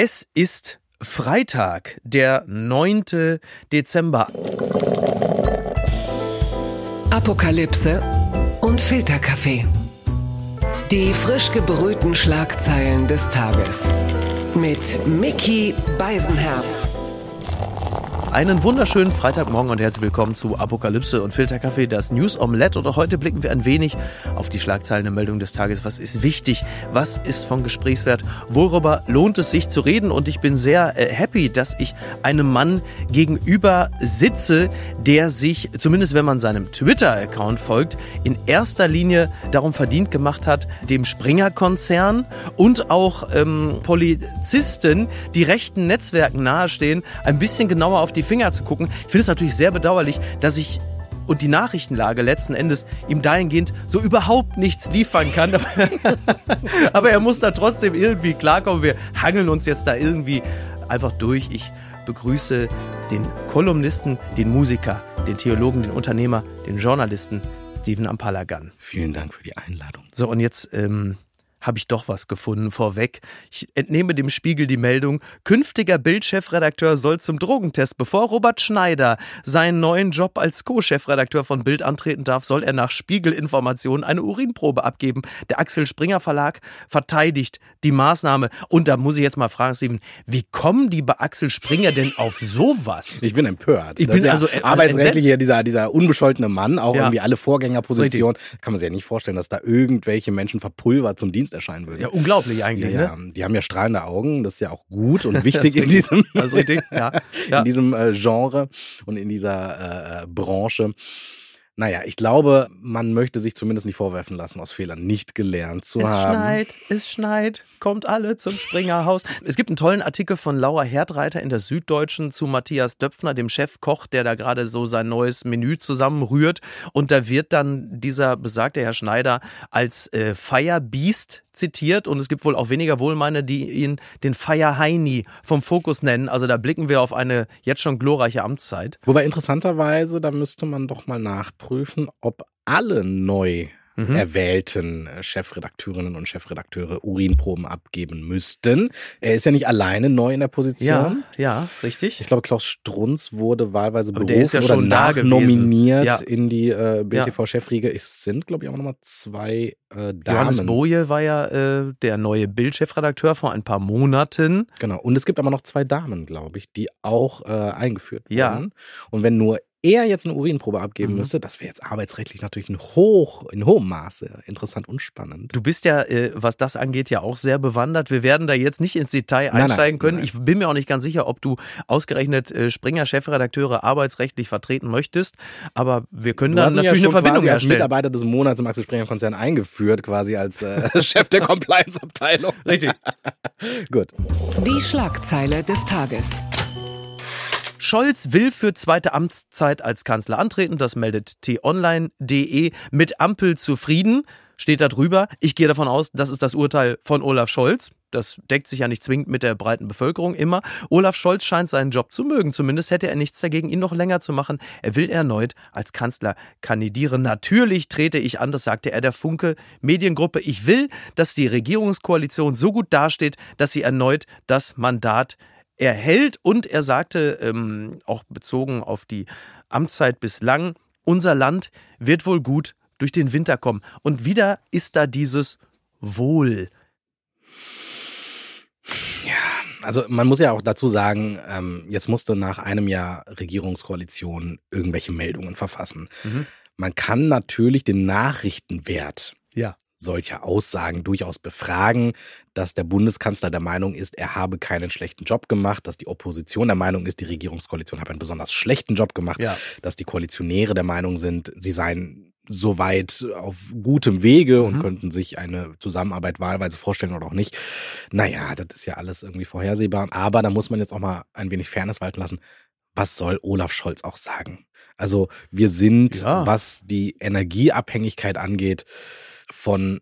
Es ist Freitag, der 9. Dezember. Apokalypse und Filterkaffee. Die frisch gebrühten Schlagzeilen des Tages. Mit Mickey Beisenherz. Einen wunderschönen Freitagmorgen und herzlich willkommen zu Apokalypse und Filterkaffee, das News Omelette. Und heute blicken wir ein wenig auf die Schlagzeilen der Meldung des Tages. Was ist wichtig? Was ist von Gesprächswert? Worüber lohnt es sich zu reden? Und ich bin sehr äh, happy, dass ich einem Mann gegenüber sitze, der sich, zumindest wenn man seinem Twitter-Account folgt, in erster Linie darum verdient gemacht hat, dem Springer-Konzern und auch ähm, Polizisten, die rechten Netzwerken nahestehen, ein bisschen genauer auf die Finger zu gucken. Ich finde es natürlich sehr bedauerlich, dass ich und die Nachrichtenlage letzten Endes ihm dahingehend so überhaupt nichts liefern kann. Aber er muss da trotzdem irgendwie klarkommen. Wir hangeln uns jetzt da irgendwie einfach durch. Ich begrüße den Kolumnisten, den Musiker, den Theologen, den Unternehmer, den Journalisten Steven Ampalagan. Vielen Dank für die Einladung. So, und jetzt ähm, habe ich doch was gefunden vorweg. Ich entnehme dem Spiegel die Meldung, künftiger Bild-Chefredakteur soll zum Drogentest. Bevor Robert Schneider seinen neuen Job als Co-Chefredakteur von Bild antreten darf, soll er nach Spiegelinformationen eine Urinprobe abgeben. Der Axel Springer Verlag verteidigt die Maßnahme. Und da muss ich jetzt mal fragen, Steven, wie kommen die bei Axel Springer denn auf sowas? Ich bin empört. Ich Das bin ja also, äh, arbeitsrechtlich hier dieser, dieser unbescholtene Mann, auch Ja. irgendwie alle Vorgängerpositionen. Kann man sich ja nicht vorstellen, dass da irgendwelche Menschen verpulvert zum Dienst erscheinen würden. Ja, unglaublich eigentlich, Ja, ne? Die haben ja strahlende Augen, das ist ja auch gut und wichtig in diesem, richtig, ja. ja. in diesem äh, Genre und in dieser äh, äh, Branche. Naja, ich glaube, man möchte sich zumindest nicht vorwerfen lassen, aus Fehlern nicht gelernt zu Es haben. schneit, es schneit, kommt alle zum Springerhaus. Es gibt einen tollen Artikel von Laura Herdreiter in der Süddeutschen zu Matthias Döpfner, dem Chefkoch, der da gerade so sein neues Menü zusammenrührt. Und da wird dann dieser besagte Herr Schneider als äh, Firebeast zitiert und es gibt wohl auch weniger Wohlmeine, die ihn den Fire Heini vom Fokus nennen. Also da blicken wir auf eine jetzt schon glorreiche Amtszeit. Wobei interessanterweise, da müsste man doch mal nachprüfen, ob alle neu Mhm. erwählten äh, Chefredakteurinnen und Chefredakteure Urinproben abgeben müssten. Er ist ja nicht alleine neu in der Position. Ja, ja, richtig. Ich glaube, Klaus Strunz wurde wahlweise Aber der ist berufen ja oder nachnominiert. Ja. in die äh, BTV-Chefriege. Es sind, glaube ich, auch nochmal zwei äh, Johannes Damen. Boje war ja äh, der neue Bildchefredakteur vor ein paar Monaten. Genau. Und es gibt aber noch zwei Damen, glaube ich, die auch äh, eingeführt Ja. wurden. Und wenn nur er jetzt eine Urinprobe abgeben Mhm. müsste, das wäre jetzt arbeitsrechtlich natürlich in, hoch, in hohem Maße interessant und spannend. Du bist ja, äh, was das angeht, ja auch sehr bewandert. Wir werden da jetzt nicht ins Detail Nein, einsteigen nein, können. nein. Ich bin mir auch nicht ganz sicher, ob du ausgerechnet äh, Springer-Chefredakteure arbeitsrechtlich vertreten möchtest. Aber wir können Du da ja natürlich schon eine Verbindung quasi als herstellen. Mitarbeiter des Monats im Axel Springer Konzern eingeführt, quasi als äh, Chef der Compliance-Abteilung. Richtig. Gut. Die Schlagzeile des Tages. Scholz will für zweite Amtszeit als Kanzler antreten. Das meldet t-online.de. Mit Ampel zufrieden steht da drüber. Ich gehe davon aus, das ist das Urteil von Olaf Scholz. Das deckt sich ja nicht zwingend mit der breiten Bevölkerung immer. Olaf Scholz scheint seinen Job zu mögen. Zumindest hätte er nichts dagegen, ihn noch länger zu machen. Er will erneut als Kanzler kandidieren. Natürlich trete ich an, das sagte er der Funke Mediengruppe. Ich will, dass die Regierungskoalition so gut dasteht, dass sie erneut das Mandat erhält. Und er sagte, ähm, auch bezogen auf die Amtszeit bislang, unser Land wird wohl gut durch den Winter kommen. Und wieder ist da dieses Wohl. Also man muss ja auch dazu sagen, ähm, jetzt musste nach einem Jahr Regierungskoalition irgendwelche Meldungen verfassen. Mhm. Man kann natürlich den Nachrichtenwert Ja. Solcher Aussagen durchaus befragen, dass der Bundeskanzler der Meinung ist, er habe keinen schlechten Job gemacht, dass die Opposition der Meinung ist, die Regierungskoalition habe einen besonders schlechten Job gemacht, Ja. dass die Koalitionäre der Meinung sind, sie seien soweit auf gutem Wege und Mhm. könnten sich eine Zusammenarbeit wahlweise vorstellen oder auch nicht. Naja, das ist ja alles irgendwie vorhersehbar. Aber da muss man jetzt auch mal ein wenig Fairness walten lassen. Was soll Olaf Scholz auch sagen? Also wir sind, Ja. was die Energieabhängigkeit angeht, von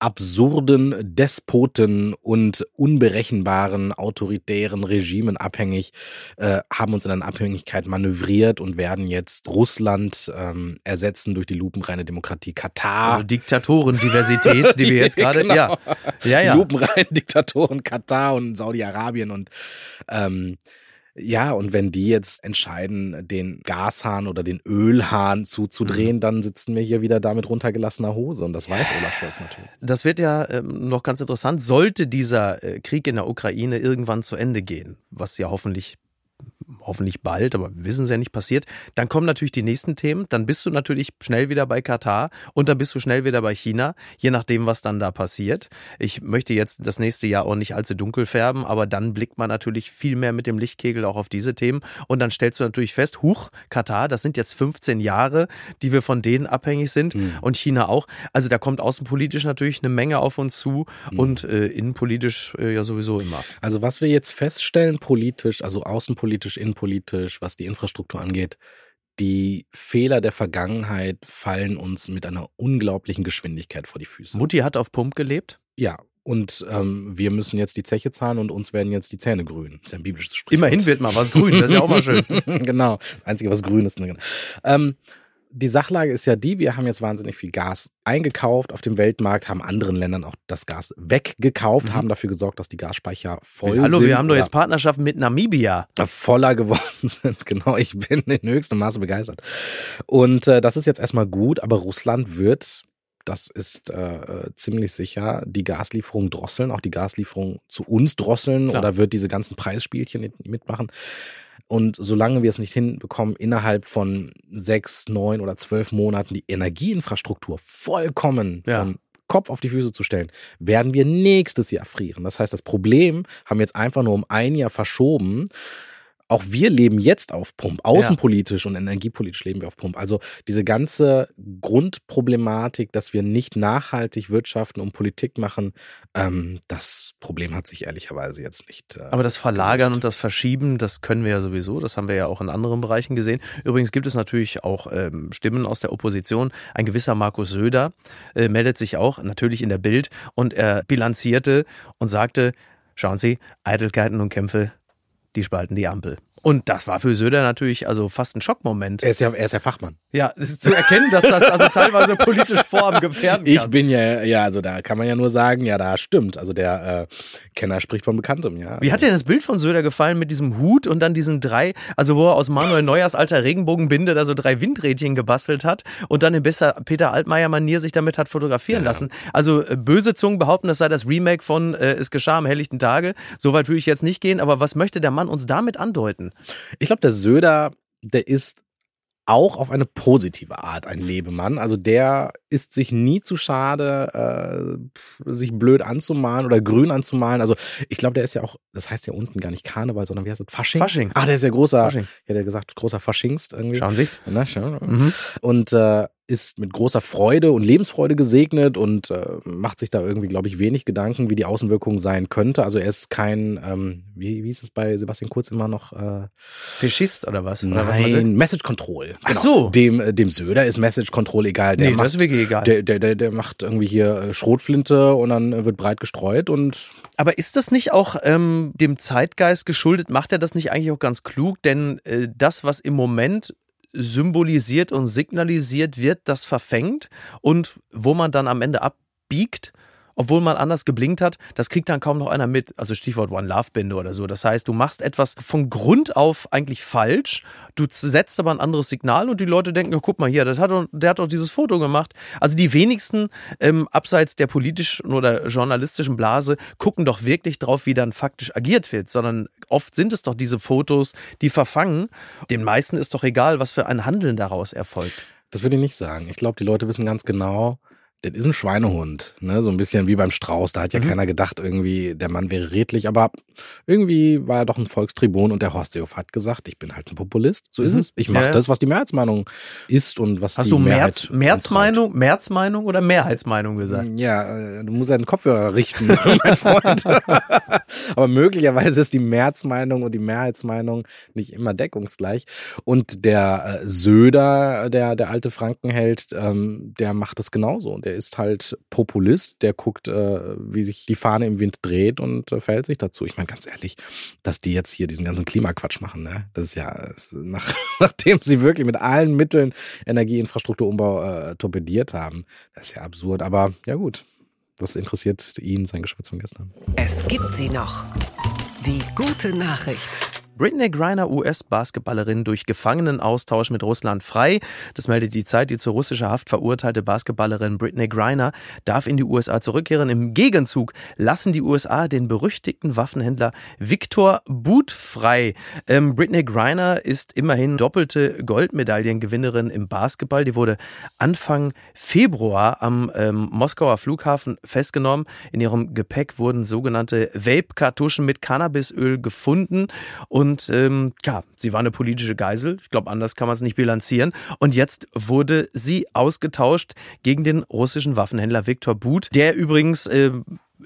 absurden Despoten und unberechenbaren autoritären Regimen abhängig, äh, haben uns in eine Abhängigkeit manövriert und werden jetzt Russland ähm, ersetzen durch die lupenreine Demokratie Katar. Also Diktatoren-Diversität, die wir jetzt gerade, Genau. ja, ja, ja. lupenreinen Diktatoren Katar und Saudi-Arabien und ähm, ja, und wenn die jetzt entscheiden, den Gashahn oder den Ölhahn zuzudrehen, Mhm. dann sitzen wir hier wieder da mit runtergelassener Hose. Und das weiß Olaf Scholz natürlich. Das wird ja ähm, noch ganz interessant. Sollte dieser äh, Krieg in der Ukraine irgendwann zu Ende gehen, was ja hoffentlich hoffentlich bald, aber wir wissen es ja nicht passiert, dann kommen natürlich die nächsten Themen. Dann bist du natürlich schnell wieder bei Katar und dann bist du schnell wieder bei China, je nachdem, was dann da passiert. Ich möchte jetzt das nächste Jahr auch nicht allzu dunkel färben, aber dann blickt man natürlich viel mehr mit dem Lichtkegel auch auf diese Themen und dann stellst du natürlich fest, huch, Katar, das sind jetzt 15 Jahre, die wir von denen abhängig sind und China auch. Also da kommt außenpolitisch natürlich eine Menge auf uns zu und äh, innenpolitisch äh, ja sowieso immer. Also was wir jetzt feststellen, politisch, also außenpolitisch, innenpolitisch, was die Infrastruktur angeht, die Fehler der Vergangenheit fallen uns mit einer unglaublichen Geschwindigkeit vor die Füße. Mutti hat auf Pump gelebt. Ja, und ähm, wir müssen jetzt die Zeche zahlen und uns werden jetzt die Zähne grün. Das ist ein biblisches Sprichwort. Immerhin wird mal was grün, das ist ja auch mal schön. genau. Das Einzige, was grün ist. ne, genau. Ähm, die Sachlage ist ja die, wir haben jetzt wahnsinnig viel Gas eingekauft auf dem Weltmarkt, haben anderen Ländern auch das Gas weggekauft, Mhm. haben dafür gesorgt, dass die Gasspeicher voll Hallo, sind. wir haben doch jetzt Partnerschaften mit Namibia. voller geworden sind. Genau, ich bin in höchstem Maße begeistert. Und äh, das ist jetzt erstmal gut, aber Russland wird, das ist äh, äh, ziemlich sicher, die Gaslieferung drosseln, auch die Gaslieferung zu uns drosseln Klar. oder wird diese ganzen Preisspielchen mit- mitmachen. Und solange wir es nicht hinbekommen, innerhalb von sechs, neun oder zwölf Monaten die Energieinfrastruktur vollkommen Ja. von Kopf auf die Füße zu stellen, werden wir nächstes Jahr frieren. Das heißt, das Problem haben wir jetzt einfach nur um ein Jahr verschoben. Auch wir leben jetzt auf Pump. Außenpolitisch und energiepolitisch leben wir auf Pump. Also diese ganze Grundproblematik, dass wir nicht nachhaltig wirtschaften und Politik machen, ähm, das Problem hat sich ehrlicherweise jetzt nicht. Äh, Aber das Verlagern und das Verschieben, das können wir ja sowieso. Das haben wir ja auch in anderen Bereichen gesehen. Übrigens gibt es natürlich auch ähm, Stimmen aus der Opposition. Ein gewisser Markus Söder äh, meldet sich auch, natürlich in der Bild, und er bilanzierte und sagte, schauen Sie, Eitelkeiten und Kämpfe, die spalten die Ampel. Und das war für Söder natürlich also fast ein Schockmoment. er ist ja, er ist ja Fachmann. Ja, zu erkennen, dass das also teilweise politisch Vorhaben gefährden kann. Ich bin ja, ja, also da kann man ja nur sagen, ja, da stimmt. Also der äh, Kenner spricht von Bekanntem, ja. Wie hat dir das Bild von Söder gefallen mit diesem Hut und dann diesen drei, also wo er aus Manuel Neuers alter Regenbogenbinde da so drei Windrädchen gebastelt hat und dann in besser Peter Altmaier-Manier sich damit hat fotografieren lassen? Also äh, böse Zungen behaupten, das sei das Remake von äh, Es geschah am helllichten Tage. Soweit würde ich jetzt nicht gehen, aber was möchte der Mann uns damit andeuten? Ich glaube, der Söder, der ist auch auf eine positive Art ein Lebemann. Also der ist sich nie zu schade, äh, sich blöd anzumalen oder grün anzumalen. Also ich glaube, der ist ja auch, das heißt ja unten gar nicht Karneval, sondern wie heißt das? Fasching? Fasching. Ach, der ist ja großer, Fasching. ich hätte gesagt, großer Faschingst irgendwie. Schauen Sie. Na, schau. Mhm. Und äh, ist mit großer Freude und Lebensfreude gesegnet und äh, macht sich da irgendwie, glaube ich, wenig Gedanken, wie die Außenwirkung sein könnte. Also er ist kein, ähm, wie, wie ist es bei Sebastian Kurz immer noch? Äh, Fischist oder was? Oder was? Nein, Message Control. Ach so. Dem, äh, dem Söder ist Message Control egal. Der Nee, macht, das ist wirklich egal. Der, der, der, der macht irgendwie hier äh, Schrotflinte und dann äh, wird breit gestreut und Aber ist das nicht auch ähm, dem Zeitgeist geschuldet? Macht er das nicht eigentlich auch ganz klug? Denn äh, das, was im Moment symbolisiert und signalisiert wird, das verfängt und wo man dann am Ende abbiegt, obwohl man anders geblinkt hat, das kriegt dann kaum noch einer mit. Also Stichwort One Love Binde oder so. Das heißt, du machst etwas von Grund auf eigentlich falsch, du setzt aber ein anderes Signal und die Leute denken, ja, guck mal hier, das hat der hat doch dieses Foto gemacht. Also die wenigsten ähm, abseits der politischen oder journalistischen Blase gucken doch wirklich drauf, wie dann faktisch agiert wird, sondern oft sind es doch diese Fotos, die verfangen. Den meisten ist doch egal, was für ein Handeln daraus erfolgt. das würde ich nicht sagen. Ich glaube, die Leute wissen ganz genau, das ist ein Schweinehund, ne? So ein bisschen wie beim Strauß. Da hat ja Mhm. keiner gedacht, irgendwie, der Mann wäre redlich, aber irgendwie war er doch ein Volkstribun und der Horst Seehofer hat gesagt, ich bin halt ein Populist. So ist Mhm. es. Ich mache Ja, das, was die Mehrheitsmeinung ist und was Hast die du Mehrheit März, Märzmeinung, Märzmeinung oder Mehrheitsmeinung gesagt? Ja, äh, du musst ja den Kopfhörer richten, mein Freund. Aber möglicherweise ist die Mehrheitsmeinung und die Mehrheitsmeinung nicht immer deckungsgleich. Und der äh, Söder, der der alte Frankenheld, ähm, der macht es genauso. Der ist halt Populist, der guckt, äh, wie sich die Fahne im Wind dreht und äh, verhält sich dazu. Ich meine, ganz ehrlich, dass die jetzt hier diesen ganzen Klimaquatsch machen, ne? Das ist ja, ist nach, nachdem sie wirklich mit allen Mitteln Energieinfrastrukturumbau äh, torpediert haben. Das ist ja absurd, aber ja gut. Was interessiert ihn sein Geschwätz von gestern? Es gibt sie noch. Die gute Nachricht. Britney Griner, US-Basketballerin, durch Gefangenenaustausch mit Russland frei. Das meldet die Zeit. Die zur russischer Haft verurteilte Basketballerin Britney Griner darf in die USA zurückkehren. Im Gegenzug lassen die USA den berüchtigten Waffenhändler Victor Boot frei. Ähm, Britney Griner ist immerhin doppelte Goldmedaillengewinnerin im Basketball. Die wurde Anfang Februar am ähm, Moskauer Flughafen festgenommen. In ihrem Gepäck wurden sogenannte Vape-Kartuschen mit Cannabisöl gefunden und und ähm, ja, sie war eine politische Geisel. Ich glaube, anders kann man es nicht bilanzieren. Und jetzt wurde sie ausgetauscht gegen den russischen Waffenhändler Viktor But, der übrigens äh,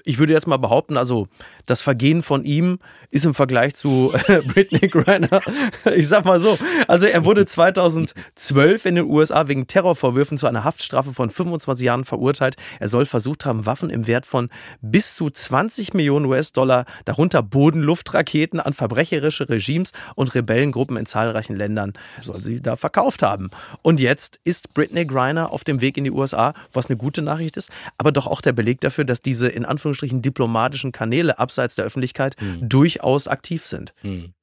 ich würde jetzt mal behaupten, also das Vergehen von ihm ist im Vergleich zu äh, Britney Griner, ich sag mal so, also er wurde 2012 in den USA wegen Terrorvorwürfen zu einer Haftstrafe von 25 Jahren verurteilt. Er soll versucht haben, Waffen im Wert von bis zu 20 Millionen US-Dollar, darunter Bodenluftraketen an verbrecherische Regimes und Rebellengruppen in zahlreichen Ländern, soll sie da verkauft haben. Und jetzt ist Britney Griner auf dem Weg in die USA, was eine gute Nachricht ist, aber doch auch der Beleg dafür, dass diese in Anführungsstrichen diplomatischen Kanäle abseits der Öffentlichkeit mhm. durchaus aktiv sind. Mhm.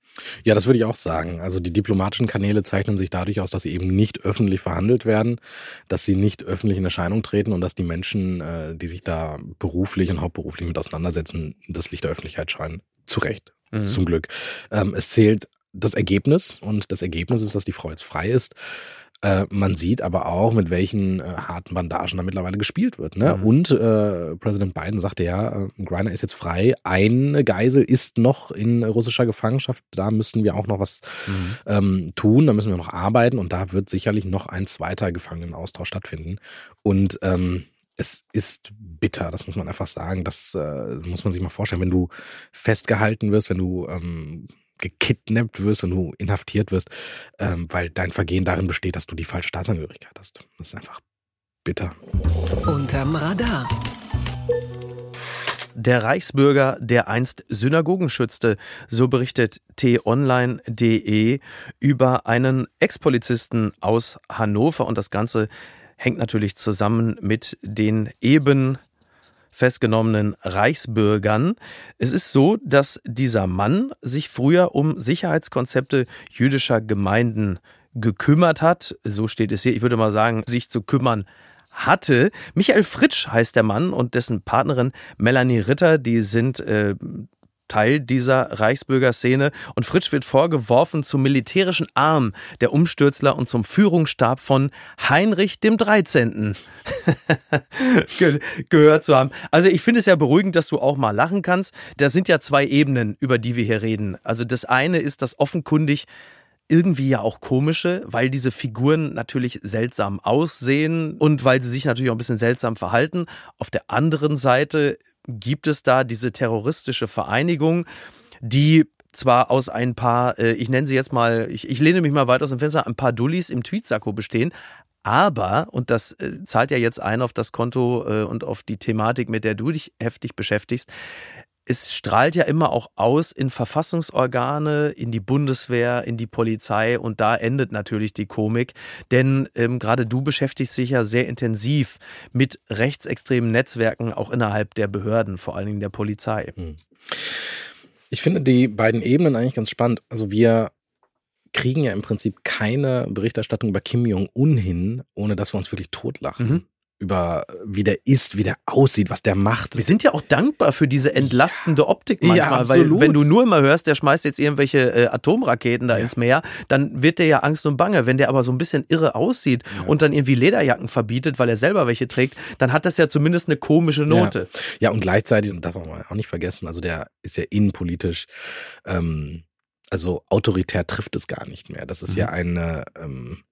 Ja, das würde ich auch sagen. Also die diplomatischen Kanäle zeichnen sich dadurch aus, dass sie eben nicht öffentlich verhandelt werden, dass sie nicht öffentlich in Erscheinung treten und dass die Menschen, äh, die sich da beruflich und hauptberuflich mit auseinandersetzen, das Licht der Öffentlichkeit scheinen. Zu Recht, mhm. zum Glück. Ähm, es zählt das Ergebnis und das Ergebnis ist, dass die Frau jetzt frei ist. Äh, man sieht aber auch, mit welchen äh, harten Bandagen da mittlerweile gespielt wird. Ne? Mhm. Und äh, Präsident Biden sagte ja, äh, Griner ist jetzt frei. Eine Geisel ist noch in russischer Gefangenschaft. Da müssen wir auch noch was mhm. ähm, tun. Da müssen wir noch arbeiten. Und da wird sicherlich noch ein zweiter Gefangenenaustausch stattfinden. Und ähm, es ist bitter, das muss man einfach sagen. Das äh, muss man sich mal vorstellen, wenn du festgehalten wirst, wenn du ähm, gekidnappt wirst, wenn du inhaftiert wirst, ähm, weil dein Vergehen darin besteht, dass du die falsche Staatsangehörigkeit hast. Das ist einfach bitter. Unterm Radar. Der Reichsbürger, der einst Synagogen schützte, so berichtet t-online.de über einen Ex-Polizisten aus Hannover und das Ganze hängt natürlich zusammen mit den eben festgenommenen Reichsbürgern. Es ist so, dass dieser Mann sich früher um Sicherheitskonzepte jüdischer Gemeinden gekümmert hat. So steht es hier. Ich würde mal sagen, sich zu kümmern hatte. Michael Fritsch heißt der Mann und dessen Partnerin Melanie Ritter, die sind äh, Teil dieser Reichsbürgerszene und Fritsch wird vorgeworfen, zum militärischen Arm der Umstürzler und zum Führungsstab von Heinrich dem 13. gehört zu haben. Also ich finde es ja beruhigend, dass du auch mal lachen kannst. Da sind ja zwei Ebenen, über die wir hier reden. Also das eine ist, dass offenkundig irgendwie ja auch komische, weil diese Figuren natürlich seltsam aussehen und weil sie sich natürlich auch ein bisschen seltsam verhalten. Auf der anderen Seite gibt es da diese terroristische Vereinigung, die zwar aus ein paar, äh, ich nenne sie jetzt mal, ich, ich lehne mich mal weit aus dem Fenster, ein paar Dullis im Tweetsacko bestehen, aber, und das äh, zahlt ja jetzt ein auf das Konto äh, und auf die Thematik, mit der du dich heftig beschäftigst, es strahlt ja immer auch aus in Verfassungsorgane, in die Bundeswehr, in die Polizei und da endet natürlich die Komik. Denn ähm, gerade du beschäftigst dich ja sehr intensiv mit rechtsextremen Netzwerken, auch innerhalb der Behörden, vor allen Dingen der Polizei. Hm. Ich finde die beiden Ebenen eigentlich ganz spannend. Also wir kriegen ja im Prinzip keine Berichterstattung über Kim Jong-un hin, ohne dass wir uns wirklich totlachen. Mhm über wie der ist, wie der aussieht, was der macht. Wir sind ja auch dankbar für diese entlastende Optik manchmal, ja, weil wenn du nur immer hörst, der schmeißt jetzt irgendwelche äh, Atomraketen da ja. ins Meer, dann wird der ja Angst und Bange. Wenn der aber so ein bisschen irre aussieht ja. und dann irgendwie Lederjacken verbietet, weil er selber welche trägt, dann hat das ja zumindest eine komische Note. Ja, und gleichzeitig, und darf man auch nicht vergessen, also der ist ja innenpolitisch ähm, also autoritär trifft es gar nicht mehr. Das ist mhm. ja eine ähm,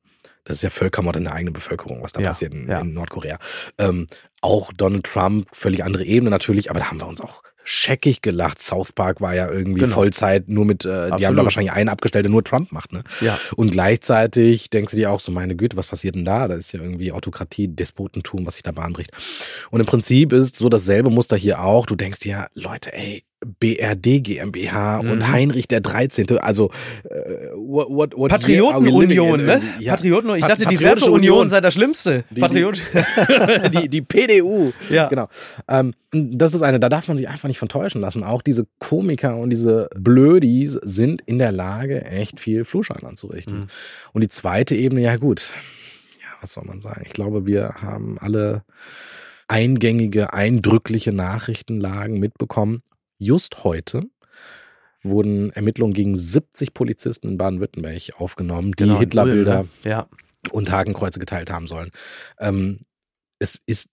das ist ja Völkermord in der eigenen Bevölkerung, was da ja, passiert in, ja. in Nordkorea. Ähm, auch Donald Trump, völlig andere Ebene natürlich, aber da haben wir uns auch scheckig gelacht. South Park war ja irgendwie Genau. Vollzeit nur mit, äh, die haben da wahrscheinlich einen abgestellt, der nur Trump macht, ne? Ja. Und gleichzeitig denkst du dir auch so, meine Güte, was passiert denn da? Da ist ja irgendwie Autokratie, Despotentum, was sich da bahnbricht. Und im Prinzip ist so dasselbe Muster hier auch. Du denkst dir, Leute, ey, BRD GmbH Mhm. und Heinrich der 13., also äh, what, what, what Patriotenunion, ne? Ja. Patrioten, ich dachte, die Werteunion Union. sei das Schlimmste. Die- Patriot. die, die PDU. Ja. Genau. Ähm, das ist eine, da darf man sich einfach nicht von täuschen lassen. Auch diese Komiker und diese Blödis sind in der Lage, echt viel Flurschein anzurichten. Mhm. Und die zweite Ebene, ja gut. Ja, was soll man sagen? Ich glaube, wir haben alle eingängige, eindrückliche Nachrichtenlagen mitbekommen. Just heute wurden Ermittlungen gegen 70 Polizisten in Baden-Württemberg aufgenommen, die Genau, Hitlerbilder ne? Ja. und Hakenkreuze geteilt haben sollen. Ähm, es ist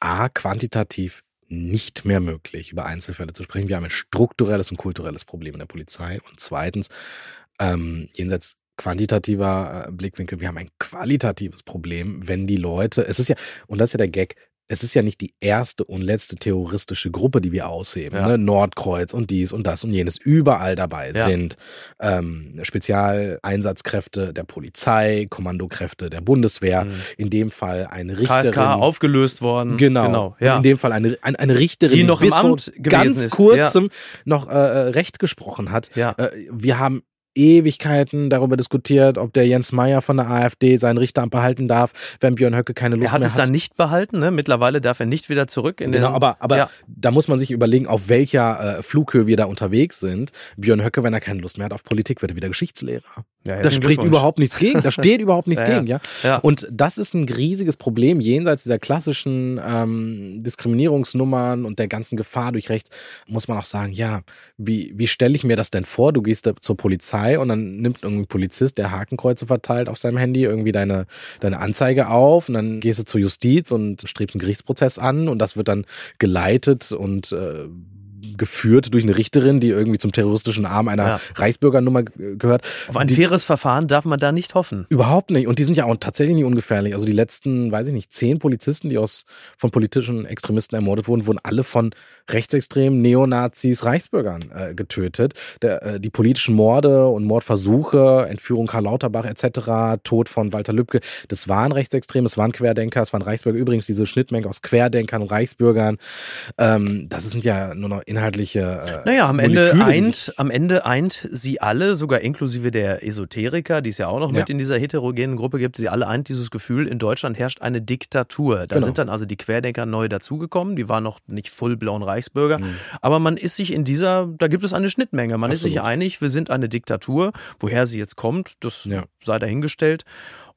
A, quantitativ nicht mehr möglich, über Einzelfälle zu sprechen. Wir haben ein strukturelles und kulturelles Problem in der Polizei. Und zweitens, ähm, jenseits quantitativer äh, Blickwinkel, wir haben ein qualitatives Problem, wenn die Leute, es ist ja, und das ist ja der Gag, es ist ja nicht die erste und letzte terroristische Gruppe, die wir ausheben. Ja. Ne? Nordkreuz und dies und das und jenes. Überall dabei Ja. sind ähm, Spezialeinsatzkräfte der Polizei, Kommandokräfte der Bundeswehr. Mhm. In dem Fall eine Richterin. KSK aufgelöst worden. Genau. genau ja. In dem Fall eine, eine, eine Richterin, Die noch im bis vor Amt ganz kurzem noch äh, äh, Recht gesprochen hat. Äh, wir haben Ewigkeiten darüber diskutiert, ob der Jens Meyer von der AfD seinen Richteramt behalten darf, wenn Björn Höcke keine Lust Er hat mehr es hat. dann nicht behalten, ne? Mittlerweile darf er nicht wieder zurück in Genau, den. aber, aber Ja. da muss man sich überlegen, auf welcher äh, Flughöhe wir da unterwegs sind. Björn Höcke, wenn er keine Lust mehr hat auf Politik, wird er wieder Geschichtslehrer. Ja, Da herzlichen spricht überhaupt nichts gegen. Da steht überhaupt nichts Ja, gegen, ja. Ja. Und das ist ein riesiges Problem jenseits dieser klassischen ähm, Diskriminierungsnummern und der ganzen Gefahr durch rechts. Muss man auch sagen, ja, wie, wie stelle ich mir das denn vor? Du gehst da zur Polizei und dann nimmt irgendwie ein Polizist, der Hakenkreuze verteilt auf seinem Handy, irgendwie deine, deine Anzeige auf und dann gehst du zur Justiz und strebst einen Gerichtsprozess an und das wird dann geleitet und äh, geführt durch eine Richterin, die irgendwie zum terroristischen Arm einer Ja. Reichsbürgernummer äh, gehört. Auf ein faires Verfahren darf man da nicht hoffen. Überhaupt nicht. Und die sind ja auch tatsächlich nicht ungefährlich. Also die letzten, weiß ich nicht, zehn Polizisten, die aus von politischen Extremisten ermordet wurden, wurden alle von Rechtsextremen, Neonazis, Reichsbürgern äh, getötet. Der, äh, die politischen Morde und Mordversuche, Entführung Karl Lauterbach etc., Tod von Walter Lübcke, das waren Rechtsextreme, es waren Querdenker, es waren Reichsbürger. Übrigens diese Schnittmenge aus Querdenkern und Reichsbürgern, ähm, das sind ja nur noch inhaltliche. Äh, Naja, am Ende, Moleküle, eint, am Ende eint sie alle, sogar inklusive der Esoteriker, die es ja auch noch mit Ja. in dieser heterogenen Gruppe gibt, sie alle eint dieses Gefühl, in Deutschland herrscht eine Diktatur. Da Genau. sind dann also die Querdenker neu dazugekommen, die waren noch nicht full-blown Reichsbürger, Mhm. aber man ist sich in dieser, da gibt es eine Schnittmenge, man ist sich Absolut. einig, wir sind eine Diktatur, woher sie jetzt kommt, das Ja. sei dahingestellt.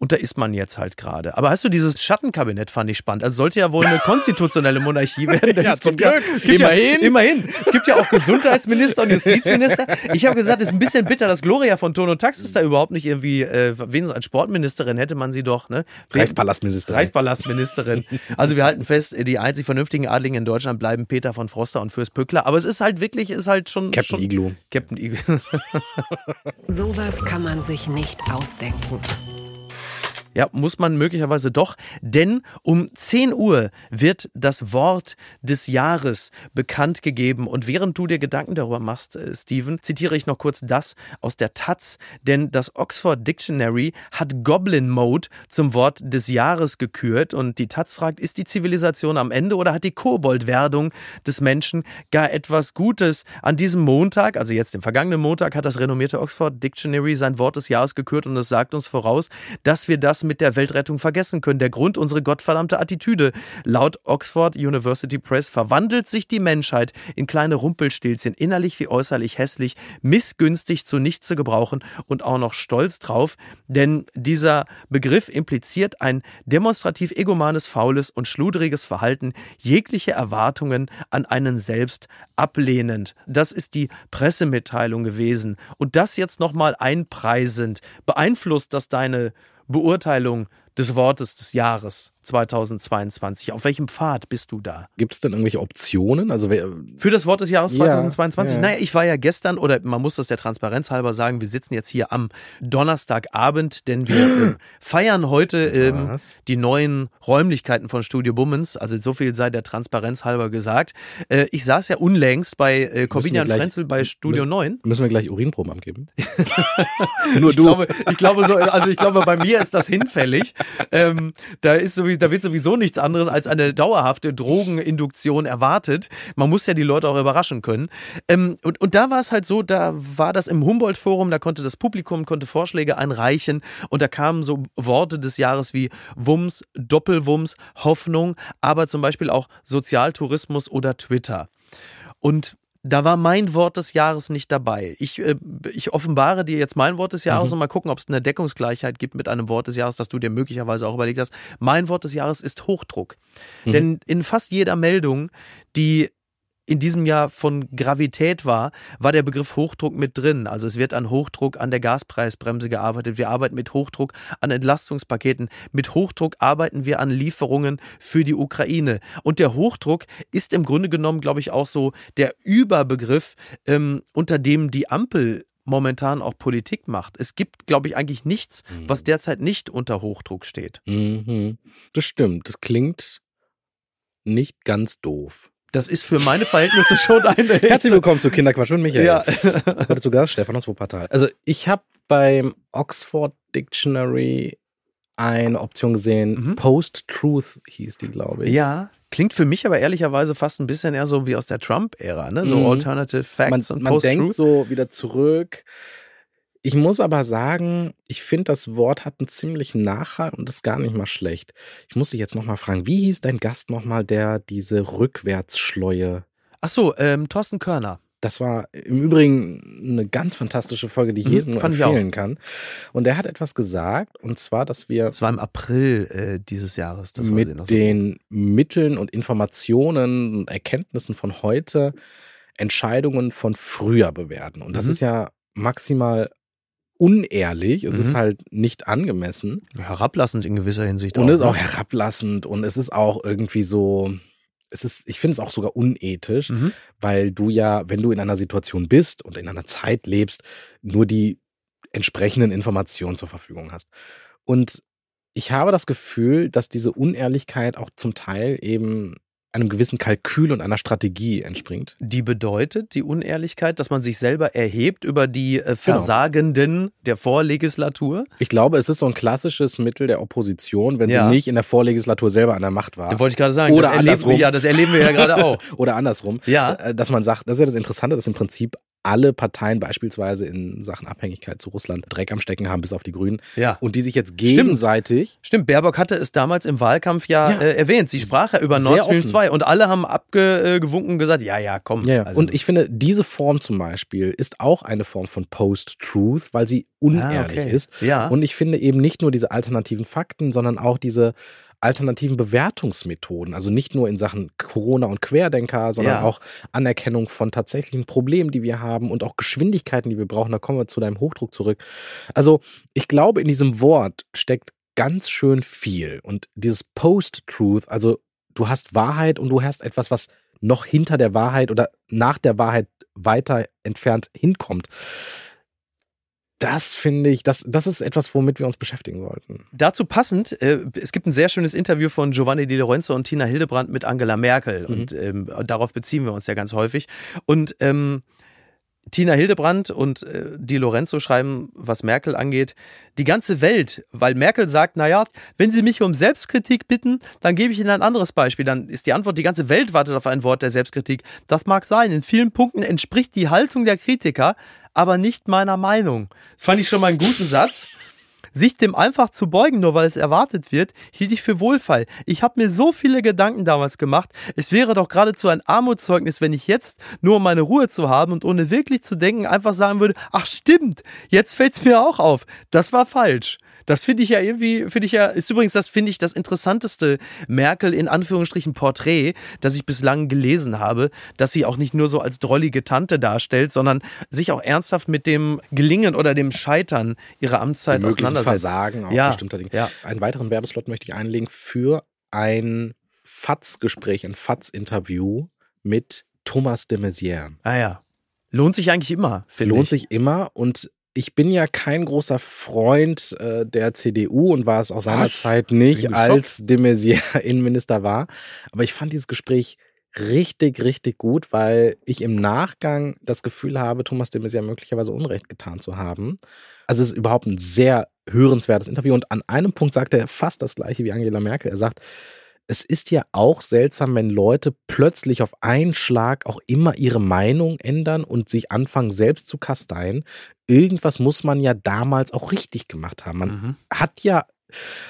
Und da ist man jetzt halt gerade. Aber hast du dieses Schattenkabinett, fand ich spannend. Also sollte ja wohl eine konstitutionelle Monarchie werden. Ja, es zum gibt ja, Glück. es gibt Immerhin. Ja, immerhin. Es gibt ja auch Gesundheitsminister und Justizminister. Ich habe gesagt, es ist ein bisschen bitter, dass Gloria von Ton und Taxis da überhaupt nicht irgendwie, äh, wenigstens als Sportministerin hätte man sie doch, ne? Reichspalastministerin. Reichspalastministerin. Also wir halten fest, die einzig vernünftigen Adligen in Deutschland bleiben Peter von Froster und Fürst Pückler. Aber es ist halt wirklich, ist halt schon. Captain schon, Igloo. Captain Igloo. Sowas kann man sich nicht ausdenken. Ja, muss man möglicherweise doch, denn um 10 Uhr wird das Wort des Jahres bekannt gegeben. Und während du dir Gedanken darüber machst, äh, Steven, zitiere ich noch kurz das aus der Taz, denn das Oxford Dictionary hat Goblin Mode zum Wort des Jahres gekürt. Und die Taz fragt, ist die Zivilisation am Ende oder hat die Koboldwerdung des Menschen gar etwas Gutes? An diesem Montag, also jetzt dem vergangenen Montag, hat das renommierte Oxford Dictionary sein Wort des Jahres gekürt und es sagt uns voraus, dass wir das mit der Weltrettung vergessen können. Der Grund, unsere gottverdammte Attitüde. Laut Oxford University Press verwandelt sich die Menschheit in kleine Rumpelstilzchen, innerlich wie äußerlich hässlich, missgünstig zu nichts zu gebrauchen und auch noch stolz drauf, denn dieser Begriff impliziert ein demonstrativ egomanes, faules und schludriges Verhalten, jegliche Erwartungen an einen selbst ablehnend. Das ist die Pressemitteilung gewesen. Und das jetzt nochmal einpreisend. Beeinflusst das deine Beurteilung des Wortes des Jahres? 2022? Auf welchem Pfad bist du da? Gibt es denn irgendwelche Optionen? Also Für das Wort des Jahres Ja, 2022? ja. Naja, ich war ja gestern, oder man muss das der Transparenz halber sagen, wir sitzen jetzt hier am Donnerstagabend, denn wir ähm, feiern heute ähm, die neuen Räumlichkeiten von Studio Bummens. Also so viel sei der Transparenz halber gesagt. Äh, ich saß ja unlängst bei äh, Corbinian Frenzel bei Studio müssen- 9. müssen wir gleich Urinproben abgeben? Nur Ich du. glaube, ich glaube so, also ich glaube, bei mir ist das hinfällig. Ähm, da ist sowieso, da wird sowieso nichts anderes als eine dauerhafte Drogeninduktion erwartet. Man muss ja die Leute auch überraschen können. Ähm, und, und da war es halt so, da war das im Humboldt-Forum, da konnte das Publikum konnte Vorschläge einreichen und da kamen so Worte des Jahres wie Wumms, Doppelwumms, Hoffnung, aber zum Beispiel auch Sozialtourismus oder Twitter. Und da war mein Wort des Jahres nicht dabei. Ich, äh, ich offenbare dir jetzt mein Wort des Jahres Mhm. und mal gucken, ob es eine Deckungsgleichheit gibt mit einem Wort des Jahres, das du dir möglicherweise auch überlegt hast. Mein Wort des Jahres ist Hochdruck. Mhm. Denn in fast jeder Meldung, die in diesem Jahr von Gravität war, war der Begriff Hochdruck mit drin. Also es wird an Hochdruck an der Gaspreisbremse gearbeitet. Wir arbeiten mit Hochdruck an Entlastungspaketen. Mit Hochdruck arbeiten wir an Lieferungen für die Ukraine. Und der Hochdruck ist im Grunde genommen, glaube ich, auch so der Überbegriff, ähm, unter dem die Ampel momentan auch Politik macht. Es gibt, glaube ich, eigentlich nichts, was derzeit nicht unter Hochdruck steht. Mhm. Das stimmt. Das klingt nicht ganz doof. Das ist für meine Verhältnisse schon eine Herzlich willkommen zu Kinderquatsch mit Michael. Ja. Heute zu Gast Stefan aus Wuppertal. Also ich habe beim Oxford Dictionary eine Option gesehen. Mhm. Post-Truth hieß die, glaube ich. Ja, klingt für mich aber ehrlicherweise fast ein bisschen eher so wie aus der Trump-Ära, ne? So Mhm. Alternative Facts man, und man denkt Post-Truth. so wieder zurück. Ich muss aber sagen, ich finde, das Wort hat einen ziemlichen Nachhall und ist gar nicht mal schlecht. Ich muss dich jetzt nochmal fragen, wie hieß dein Gast nochmal, der diese Rückwärtsschleue Ach so, ähm, Thorsten Körner. Das war im Übrigen eine ganz fantastische Folge, die ich Mhm, jedem ich empfehlen kann. Und er hat etwas gesagt, und zwar, dass wir Das war im April äh, dieses Jahres. Das mit so. den Mitteln und Informationen und Erkenntnissen von heute Entscheidungen von früher bewerten. Und das Mhm. ist ja maximal unehrlich, es Mhm. ist halt nicht angemessen herablassend in gewisser Hinsicht. und es ist ne? auch herablassend und es ist auch irgendwie so, es ist, ich finde es auch sogar unethisch, Mhm. weil du ja, wenn du in einer Situation bist und in einer Zeit lebst, nur die entsprechenden Informationen zur Verfügung hast. Und ich habe das Gefühl, dass diese Unehrlichkeit auch zum Teil eben einem gewissen Kalkül und einer Strategie entspringt. Die bedeutet, die Unehrlichkeit, dass man sich selber erhebt über die Genau. äh, Versagenden der Vorlegislatur. Ich glaube, es ist so ein klassisches Mittel der Opposition, wenn Ja. sie nicht in der Vorlegislatur selber an der Macht war. Da wollte ich gerade sagen, Oder das erleben, andersrum. wir, ja, das erleben wir ja gerade auch. Oder andersrum. Ja. Äh, Dass man sagt, das ist ja das Interessante, dass im Prinzip alle Parteien beispielsweise in Sachen Abhängigkeit zu Russland Dreck am Stecken haben, bis auf die Grünen. Ja. Und die sich jetzt Stimmt. gegenseitig Stimmt, Baerbock hatte es damals im Wahlkampf ja, Ja. Äh, erwähnt. Sie sprach ja über Nord Stream offen. 2 und alle haben abgewunken und gesagt, ja, ja, komm. Ja, ja. Also, und ich finde, diese Form zum Beispiel ist auch eine Form von Post-Truth, weil sie unehrlich Ah, okay. ist. Ja. Und ich finde eben nicht nur diese alternativen Fakten, sondern auch diese alternativen Bewertungsmethoden. Also nicht nur in Sachen Corona und Querdenker, sondern Ja. auch Anerkennung von tatsächlichen Problemen, die wir haben und auch Geschwindigkeiten, die wir brauchen. Da kommen wir zu deinem Hochdruck zurück. Also ich glaube, in diesem Wort steckt ganz schön viel. Und dieses Post-Truth, also du hast Wahrheit und du hast etwas, was noch hinter der Wahrheit oder nach der Wahrheit weiter entfernt hinkommt. Das finde ich, das, das ist etwas, womit wir uns beschäftigen sollten. Dazu passend, äh, es gibt ein sehr schönes Interview von Giovanni Di Lorenzo und Tina Hildebrand mit Angela Merkel. Mhm. Und ähm, darauf beziehen wir uns ja ganz häufig. Und ähm, Tina Hildebrand und äh, Di Lorenzo schreiben, was Merkel angeht, die ganze Welt, weil Merkel sagt, naja, wenn Sie mich um Selbstkritik bitten, dann gebe ich Ihnen ein anderes Beispiel. Dann ist die Antwort, die ganze Welt wartet auf ein Wort der Selbstkritik. Das mag sein, in vielen Punkten entspricht die Haltung der Kritiker, aber nicht meiner Meinung. Das fand ich schon mal einen guten Satz. Sich dem einfach zu beugen, nur weil es erwartet wird, hielt ich für Wohlfall. Ich habe mir so viele Gedanken damals gemacht. Es wäre doch geradezu ein Armutszeugnis, wenn ich jetzt, nur um meine Ruhe zu haben und ohne wirklich zu denken, einfach sagen würde, ach stimmt, jetzt fällt's mir auch auf. Das war falsch. Das finde ich ja irgendwie, finde ich ja, ist übrigens das, finde ich, das interessanteste Merkel in Anführungsstrichen Porträt, das ich bislang gelesen habe, dass sie auch nicht nur so als drollige Tante darstellt, sondern sich auch ernsthaft mit dem Gelingen oder dem Scheitern ihrer Amtszeit auseinandersetzt. Versagen auch ja, bestimmter Dinge. Ja. Einen weiteren Werbeslot möchte ich einlegen für ein FATS-Gespräch, ein FATS-Interview mit Thomas de Maizière. Ah ja. Lohnt sich eigentlich immer, finde ich. Lohnt sich immer und ich bin ja kein großer Freund äh, der CDU und war es auch seinerzeit nicht, als de Maizière Innenminister war. Aber ich fand dieses Gespräch richtig, richtig gut, weil ich im Nachgang das Gefühl habe, Thomas de Maizière möglicherweise Unrecht getan zu haben. Also es ist überhaupt ein sehr hörenswertes Interview und an einem Punkt sagt er fast das gleiche wie Angela Merkel. Er sagt, es ist ja auch seltsam, wenn Leute plötzlich auf einen Schlag auch immer ihre Meinung ändern und sich anfangen selbst zu kasteien. Irgendwas muss man ja damals auch richtig gemacht haben. Man mhm. hat ja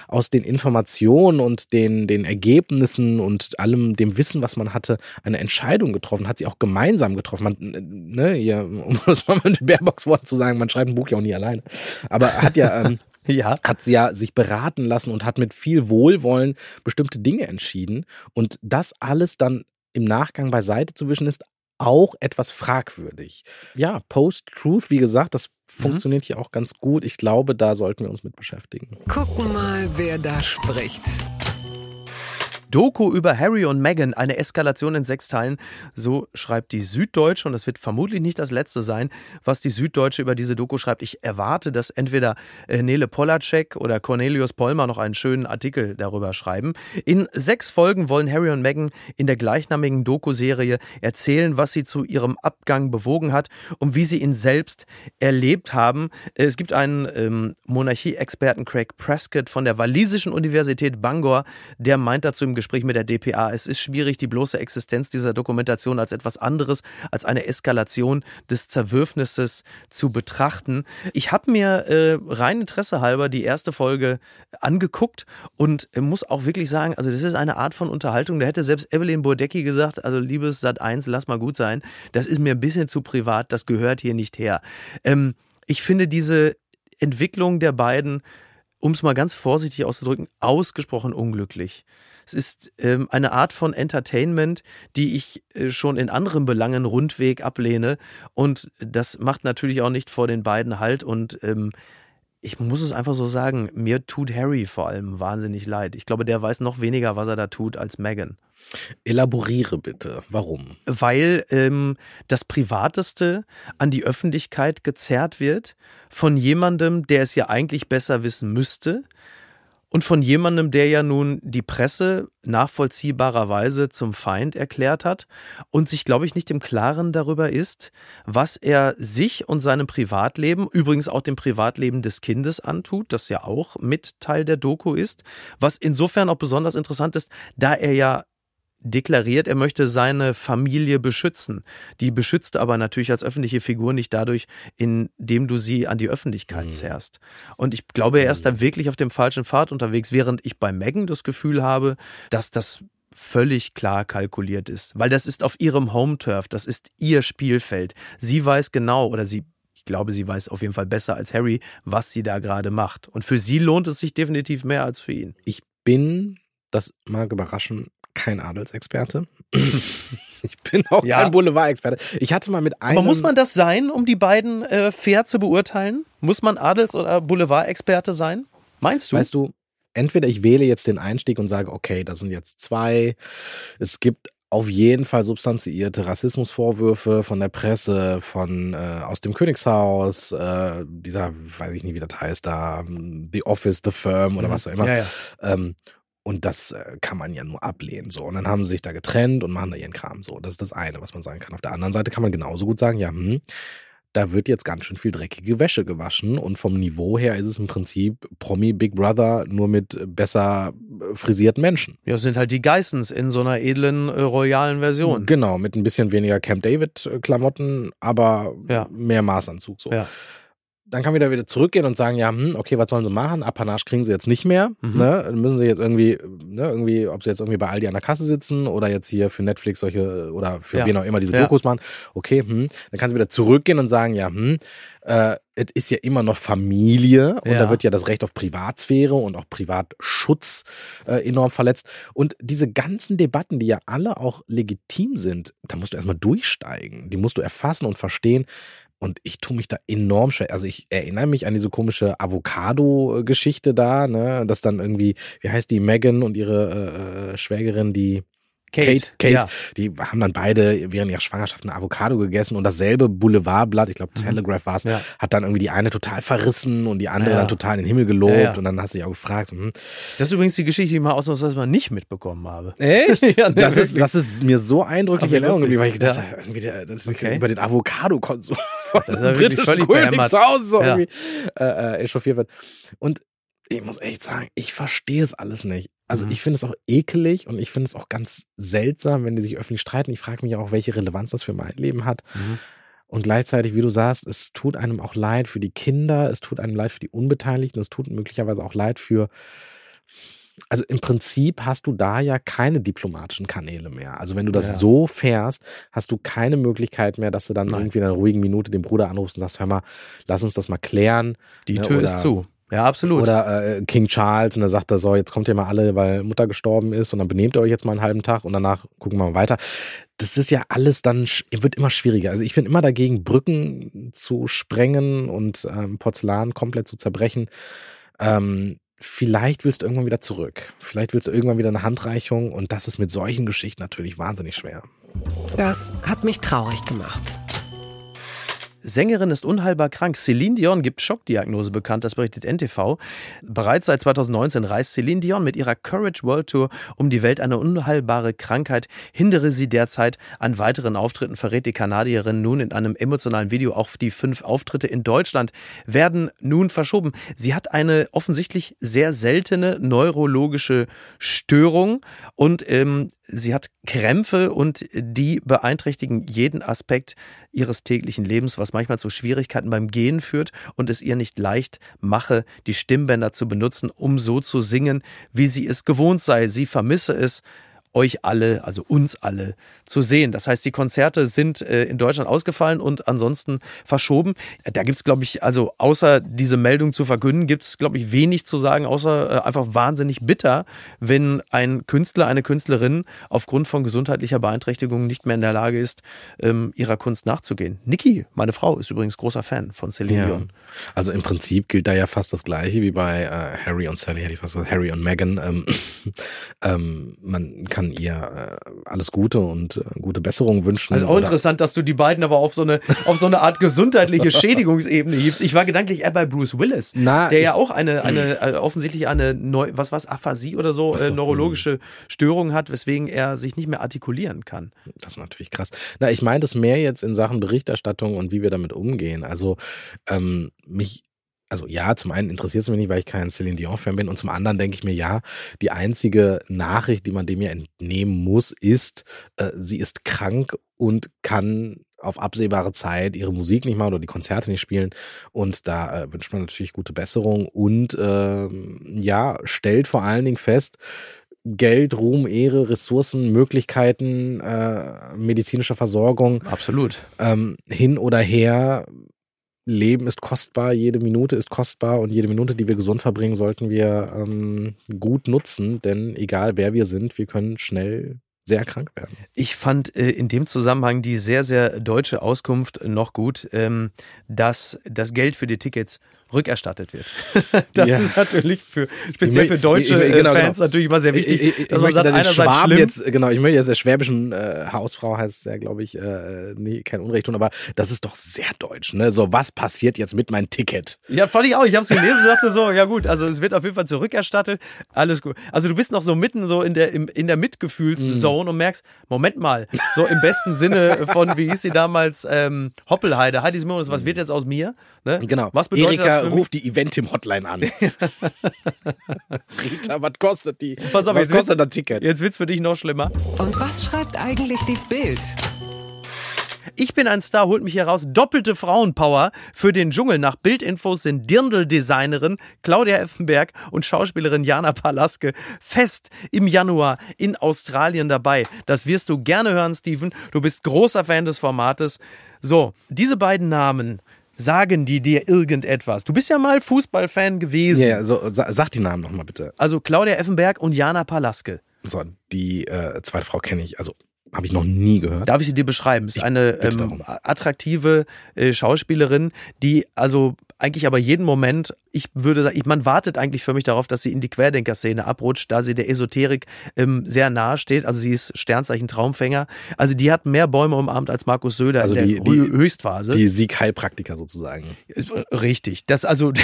aus den Informationen und den, den Ergebnissen und allem dem Wissen, was man hatte, eine Entscheidung getroffen, hat sie auch gemeinsam getroffen. Man, ne, ja, um das mal mit Baerbocks Worten zu sagen, man schreibt ein Buch ja auch nie alleine. Aber hat ja ähm, ja. hat sie ja sich beraten lassen und hat mit viel Wohlwollen bestimmte Dinge entschieden. Und das alles dann im Nachgang beiseite zu wischen, ist auch etwas fragwürdig. Ja, Post-Truth, wie gesagt, das mhm. funktioniert hier auch ganz gut. Ich glaube, da sollten wir uns mit beschäftigen. Gucken mal, wer da spricht. Doku über Harry und Meghan, eine Eskalation in sechs Teilen. So schreibt die Süddeutsche und das wird vermutlich nicht das letzte sein, was die Süddeutsche über diese Doku schreibt. Ich erwarte, dass entweder äh, Nele Polacek oder Cornelius Pollmer noch einen schönen Artikel darüber schreiben. In sechs Folgen wollen Harry und Meghan in der gleichnamigen Doku-Serie erzählen, was sie zu ihrem Abgang bewogen hat und wie sie ihn selbst erlebt haben. Es gibt einen ähm, Monarchie-Experten Craig Prescott von der walisischen Universität Bangor, der meint dazu im Gespräch mit der DPA. Es ist schwierig, die bloße Existenz dieser Dokumentation als etwas anderes, als eine Eskalation des Zerwürfnisses zu betrachten. Ich habe mir äh, rein Interesse halber die erste Folge angeguckt und muss auch wirklich sagen, also das ist eine Art von Unterhaltung. Da hätte selbst Evelyn Burdecki gesagt, also liebes Sat 1, lass mal gut sein. Das ist mir ein bisschen zu privat, das gehört hier nicht her. Ähm, ich finde diese Entwicklung der beiden, um es mal ganz vorsichtig auszudrücken, ausgesprochen unglücklich. Es ist ähm, eine Art von Entertainment, die ich äh, schon in anderen Belangen rundweg ablehne. Und das macht natürlich auch nicht vor den beiden Halt. Und ähm, ich muss es einfach so sagen, mir tut Harry vor allem wahnsinnig leid. Ich glaube, der weiß noch weniger, was er da tut, als Meghan. Elaboriere bitte. Warum? Weil ähm, das Privateste an die Öffentlichkeit gezerrt wird von jemandem, der es ja eigentlich besser wissen müsste, und von jemandem, der ja nun die Presse nachvollziehbarerweise zum Feind erklärt hat und sich, glaube ich, nicht im Klaren darüber ist, was er sich und seinem Privatleben, übrigens auch dem Privatleben des Kindes antut, das ja auch mit Teil der Doku ist, was insofern auch besonders interessant ist, da er ja deklariert, er möchte seine Familie beschützen. Die beschützt aber natürlich als öffentliche Figur nicht dadurch, indem du sie an die Öffentlichkeit mhm. zerrst. Und ich glaube, er ist da mhm. wirklich auf dem falschen Pfad unterwegs, während ich bei Megan das Gefühl habe, dass das völlig klar kalkuliert ist. Weil das ist auf ihrem Home-Turf, das ist ihr Spielfeld. Sie weiß genau oder sie ich glaube, sie weiß auf jeden Fall besser als Harry, was sie da gerade macht. Und für sie lohnt es sich definitiv mehr als für ihn. Ich bin, das mag überraschen, kein Adelsexperte. ich bin auch ja. kein Boulevardexperte. Ich hatte mal mit einem. Aber muss man das sein, um die beiden äh, fair zu beurteilen? Muss man Adels- oder Boulevardexperte sein? Meinst du? Weißt du, entweder ich wähle jetzt den Einstieg und sage, okay, das sind jetzt zwei. Es gibt auf jeden Fall substanziierte Rassismusvorwürfe von der Presse, von äh, aus dem Königshaus, äh, dieser, weiß ich nicht, wie das heißt, da The Office, The Firm oder mhm. was auch immer. Ja, ja. Ähm, und das äh, kann man ja nur ablehnen. So. Und dann haben sie sich da getrennt und machen da ihren Kram. So, das ist das eine, was man sagen kann. Auf der anderen Seite kann man genauso gut sagen, ja, hm, da wird jetzt ganz schön viel dreckige Wäsche gewaschen. Und vom Niveau her ist es im Prinzip Promi Big Brother nur mit besser äh, frisierten Menschen. Ja, das sind halt die Geissens in so einer edlen, äh, royalen Version. Genau, mit ein bisschen weniger Camp David-Klamotten, aber ja. mehr Maßanzug. So. Ja dann kann man wieder wieder zurückgehen und sagen, ja, hm, okay, was sollen sie machen? Apanage kriegen sie jetzt nicht mehr. Mhm. Ne? Dann müssen sie jetzt irgendwie, ne, irgendwie, ob sie jetzt irgendwie bei Aldi an der Kasse sitzen oder jetzt hier für Netflix solche oder für ja. wen auch immer diese ja. Dokus machen. Okay, hm. Dann kann sie wieder zurückgehen und sagen, ja, hm, äh, es ist ja immer noch Familie und ja. da wird ja das Recht auf Privatsphäre und auch Privatschutz äh, enorm verletzt. Und diese ganzen Debatten, die ja alle auch legitim sind, da musst du erstmal durchsteigen. Die musst du erfassen und verstehen und ich tue mich da enorm schwer. Also ich erinnere mich an diese komische Avocado-Geschichte da, ne, dass dann irgendwie, wie heißt die, Megan und ihre äh, Schwägerin, die Kate, Kate, ja. die haben dann beide während ihrer Schwangerschaft ein Avocado gegessen und dasselbe Boulevardblatt, ich glaube mhm. Telegraph war es, ja. hat dann irgendwie die eine total verrissen und die andere ja. dann total in den Himmel gelobt und dann hast du dich auch gefragt. Hm. Das ist übrigens die Geschichte, die ich mal ausnahmsweise mal nicht mitbekommen habe. Echt? nee, das, ist, das ist mir so eindrücklich in Erinnerung geblieben, weil ich gedacht habe, irgendwie der, das ist okay. über den Avocado-Konsum von das ist britischen völlig König zu Hause so irgendwie äh, äh, echauffiert wird. Und ich muss echt sagen, ich verstehe es alles nicht. Also mhm. ich finde es auch ekelig und ich finde es auch ganz seltsam, wenn die sich öffentlich streiten. Ich frage mich auch, welche Relevanz das für mein Leben hat. Mhm. Und gleichzeitig, wie du sagst, es tut einem auch leid für die Kinder, es tut einem leid für die Unbeteiligten, es tut möglicherweise auch leid für. Also im Prinzip hast du da ja keine diplomatischen Kanäle mehr. Also wenn du das ja. so fährst, hast du keine Möglichkeit mehr, dass du dann Nein. irgendwie in einer ruhigen Minute den Bruder anrufst und sagst, hör mal, lass uns das mal klären. Die ne, Tür Oder, ist zu. Ja, absolut. Oder äh, King Charles und da sagt er so, jetzt kommt ihr mal alle, weil Mutter gestorben ist und dann benehmt ihr euch jetzt mal einen halben Tag und danach gucken wir mal weiter. Das ist ja alles dann, wird immer schwieriger. Also ich bin immer dagegen, Brücken zu sprengen und ähm, Porzellan komplett zu zerbrechen. Ähm, vielleicht willst du irgendwann wieder zurück. Vielleicht willst du irgendwann wieder eine Handreichung und das ist mit solchen Geschichten natürlich wahnsinnig schwer. Das hat mich traurig gemacht. Sängerin ist unheilbar krank. Celine Dion gibt Schockdiagnose bekannt, das berichtet NTV. Bereits seit 2019 reist Celine Dion mit ihrer Courage World Tour um die Welt. Eine unheilbare Krankheit hindere sie derzeit an weiteren Auftritten, verrät die Kanadierin nun in einem emotionalen Video. Auch die fünf Auftritte in Deutschland werden nun verschoben. Sie hat eine offensichtlich sehr seltene neurologische Störung und ähm, sie hat Krämpfe und die beeinträchtigen jeden Aspekt ihres täglichen Lebens, was manchmal zu Schwierigkeiten beim Gehen führt und es ihr nicht leicht mache, die Stimmbänder zu benutzen, um so zu singen, wie sie es gewohnt sei. Sie vermisse es, euch alle, also uns alle, zu sehen. Das heißt, die Konzerte sind äh, in Deutschland ausgefallen und ansonsten verschoben. Da gibt's, glaube ich, also außer diese Meldung zu verkünden, gibt's, glaube ich, wenig zu sagen, außer äh, einfach wahnsinnig bitter, wenn ein Künstler, eine Künstlerin aufgrund von gesundheitlicher Beeinträchtigung nicht mehr in der Lage ist, ähm, ihrer Kunst nachzugehen. Niki, meine Frau, ist übrigens großer Fan von Celine ja. Dion. Also im Prinzip gilt da ja fast das Gleiche wie bei äh, Harry und Sally, hätte ich fast gesagt, Harry und Meghan. Ähm, ähm, man kann kann ihr äh, alles Gute und äh, gute Besserung wünschen. Also auch interessant, dass du die beiden aber auf so eine, auf so eine Art gesundheitliche Schädigungsebene hiebst. Ich war gedanklich eher bei Bruce Willis, Na, der ja auch eine, eine äh, offensichtlich eine Neu was was Aphasie oder so, äh, neurologische mh. Störung hat, weswegen er sich nicht mehr artikulieren kann. Das ist natürlich krass. Na, ich meine das mehr jetzt in Sachen Berichterstattung und wie wir damit umgehen. Also ähm, mich also ja, zum einen interessiert es mich nicht, weil ich kein Celine Dion-Fan bin und zum anderen denke ich mir, ja, die einzige Nachricht, die man dem ja entnehmen muss, ist, äh, sie ist krank und kann auf absehbare Zeit ihre Musik nicht machen oder die Konzerte nicht spielen. Und da äh, wünscht man natürlich gute Besserung und ähm, ja, stellt vor allen Dingen fest, Geld, Ruhm, Ehre, Ressourcen, Möglichkeiten äh, medizinischer Versorgung. Absolut. Ähm, hin oder her Leben ist kostbar, jede Minute ist kostbar und jede Minute, die wir gesund verbringen, sollten wir ähm, gut nutzen, denn egal wer wir sind, wir können schnell sehr krank werden. Ich fand äh, in dem Zusammenhang die sehr, sehr deutsche Auskunft noch gut, ähm, dass das Geld für die Tickets rückerstattet wird. das ja. ist natürlich für speziell für deutsche ich, ich, genau, Fans genau. natürlich immer sehr wichtig. Ich, ich, dass man sagt, Schwaben jetzt, genau, ich möchte jetzt der schwäbischen äh, Hausfrau heißt ja, glaube ich, äh, nee, kein Unrecht tun, aber das ist doch sehr deutsch, ne? So, was passiert jetzt mit meinem Ticket? Ja, fand ich auch. Ich habe es gelesen und dachte so, ja gut, also es wird auf jeden Fall zurückerstattet. Alles gut. Also du bist noch so mitten so in der, im, in der Mitgefühlszone mm. und merkst, Moment mal, so im besten Sinne von, wie hieß sie damals, ähm, Hoppelheide, Heidi Simons, was wird jetzt aus mir? Ne? Genau. Was bedeutet Erika das ruft die Eventim-Hotline an. Rita, was kostet die? Pass auf, was jetzt kostet das Ticket? Jetzt wird's für dich noch schlimmer. Und was schreibt eigentlich die Bild? Ich bin ein Star, holt mich hier raus. Doppelte Frauenpower für den Dschungel. Nach Bildinfos sind Dirndl-Designerin Claudia Effenberg und Schauspielerin Jana Palaske fest im Januar in Australien dabei. Das wirst du gerne hören, Steven. Du bist großer Fan des Formates. So, diese beiden Namen sagen die dir irgendetwas? Du bist ja mal Fußballfan gewesen. Ja, so, sag die Namen nochmal bitte. Also Claudia Effenberg und Jana Palaske. So, die äh, zweite Frau kenne ich, also Habe ich noch nie gehört. Darf ich sie dir beschreiben? Es ist eine ähm, attraktive äh, Schauspielerin, die also eigentlich aber jeden Moment, ich würde sagen, man wartet eigentlich für mich darauf, dass sie in die Querdenker-Szene abrutscht, da sie der Esoterik ähm, sehr nahe steht. Also sie ist Sternzeichen Traumfänger. Also die hat mehr Bäume umarmt als Markus Söder also in die, der die, Höchstphase. Die Siegheilpraktiker sozusagen. Richtig. Das also ich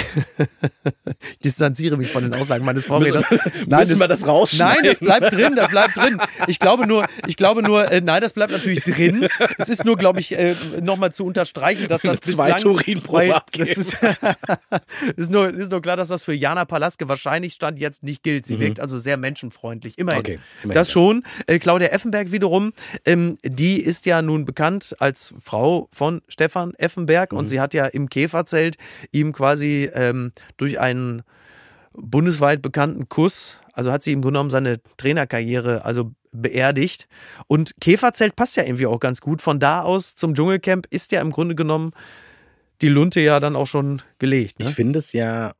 distanziere mich von den Aussagen meines Vorredners. Nein, müssen das, wir das rausschneiden? Nein, das bleibt drin, das bleibt drin. Ich glaube nur, ich glaube nur, äh, nein, das bleibt natürlich drin. Es ist nur, glaube ich, äh, nochmal zu unterstreichen, dass das Zwei bislang, Turin pro weil, das ist, ist, nur, ist nur klar, dass das für Jana Palaske wahrscheinlich Stand jetzt nicht gilt. Sie Mhm. wirkt also sehr menschenfreundlich. Immerhin. Okay, immerhin das das. schon. Äh, Claudia Effenberg wiederum, ähm, die ist ja nun bekannt als Frau von Stefan Effenberg Mhm. und sie hat ja im Käferzelt ihm quasi ähm, durch einen bundesweit bekannten Kuss, also hat sie im Grunde genommen seine Trainerkarriere also beerdigt. Und Käferzelt passt ja irgendwie auch ganz gut. Von da aus zum Dschungelcamp ist ja im Grunde genommen die Lunte ja dann auch schon gelegt. Ne? Ich finde es ja,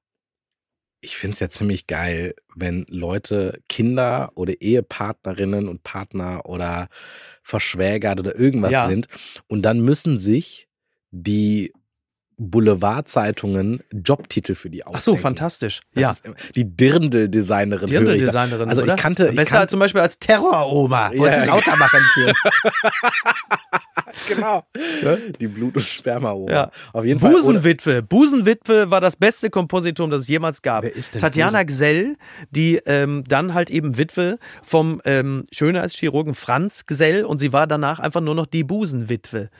ich finde es ja ziemlich geil, wenn Leute Kinder oder Ehepartnerinnen und Partner oder verschwägert oder irgendwas Ja. sind und dann müssen sich die Boulevardzeitungen Jobtitel für die Ach ausdenken. so, fantastisch. Das ja. die Dirndl-Designerin. ich. Dirndl-Designerin. Also ich kannte, ich Besser kannte als zum Beispiel als Terror-Oma. Ja, Wollte ja. lauter machen für. genau. Die Blut- und Sperma Ja. Auf jeden Fall. Busenwitwe. Busenwitwe war das beste Kompositum, das es jemals gab. Wer ist denn Tatjana Gsell, die ähm, dann halt eben Witwe vom ähm, Schönheitschirurgen Franz Gsell und sie war danach einfach nur noch die Busenwitwe.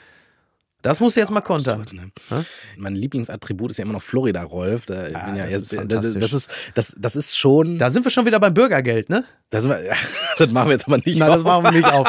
Das musst du jetzt mal kontern. Absurd, ne? Mein Lieblingsattribut ist ja immer noch Florida Rolf. Da Ja, bin ja das jetzt, ist das, das ist das, das ist schon. Da sind wir schon wieder beim Bürgergeld, ne? Das, wir- das machen wir jetzt aber nicht. Nein, das auf. machen wir nicht auf.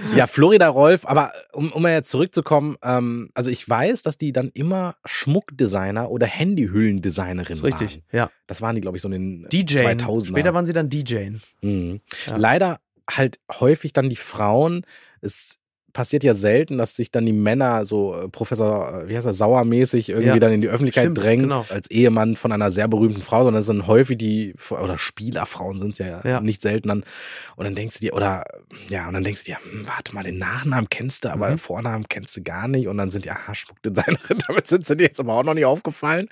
Ja, Florida Rolf. Aber um, um mal jetzt zurückzukommen, ähm, also ich weiß, dass die dann immer Schmuckdesigner oder Handyhüllendesignerin Das ist richtig, waren. ja. Das waren die, glaube ich, so in den DJ. 2000 Später waren sie dann DJ. Mhm. Ja. Leider halt häufig dann die Frauen. Es passiert ja selten, dass sich dann die Männer so äh, Professor, äh, wie heißt er, sauermäßig irgendwie Ja. dann in die Öffentlichkeit Stimmt, drängen genau. als Ehemann von einer sehr berühmten Frau, sondern es sind häufig die oder Spielerfrauen sind es ja, Ja. nicht selten dann und dann denkst du dir oder ja und dann denkst du dir, hm, warte mal, den Nachnamen kennst du, aber Mhm. den Vornamen kennst du gar nicht und dann sind die aha Schmuckdesignerin, damit sind sie dir jetzt aber auch noch nicht aufgefallen.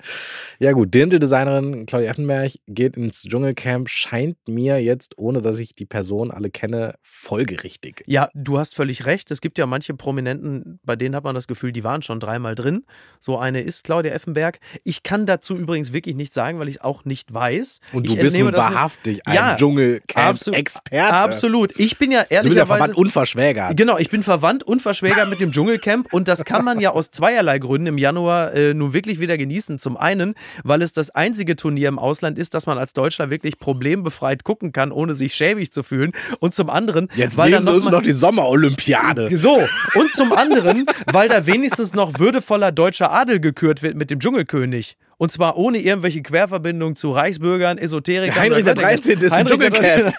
Ja gut, Dirndl-Designerin Claudia Effenberg geht ins Dschungelcamp, scheint mir jetzt, ohne dass ich die Person alle kenne, folgerichtig. Ja, du hast völlig recht. Es gibt ja manche Prominenten, bei denen hat man das Gefühl, die waren schon dreimal drin. So eine ist Claudia Effenberg. Ich kann dazu übrigens wirklich nichts sagen, weil ich es auch nicht weiß. Und ich du bist entnehme nun wahrhaftig ein Ja, absolut- Dschungelcamp-Experte. Absolut. Ich bin ja Du bist ja ehrlicherweise. verwandt unverschwägert. Genau, ich bin verwandt und verschwägert mit dem Dschungelcamp und das kann man ja aus zweierlei Gründen im Januar äh, nun wirklich wieder genießen. Zum einen, weil es das einzige Turnier im Ausland ist, dass man als Deutscher wirklich problembefreit gucken kann, ohne sich schäbig zu fühlen. Und zum anderen, Jetzt weil nehmen dann uns mal- noch die Sommerolympiade. So, und zum anderen, weil da wenigstens noch würdevoller deutscher Adel gekürt wird mit dem Dschungelkönig. Und zwar ohne irgendwelche Querverbindungen zu Reichsbürgern, Esoterikern. Heinrich oder der 13. ist Heinrich der Dschungelcamp.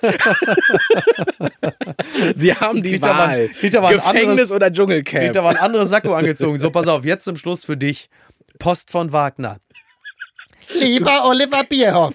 Sie haben die ein- Wahl. ein Gefängnis anderes- oder Dschungelcamp. aber ein anderes Sakko angezogen. So, pass auf, jetzt zum Schluss für dich. Post von Wagner. Lieber Oliver Bierhoff,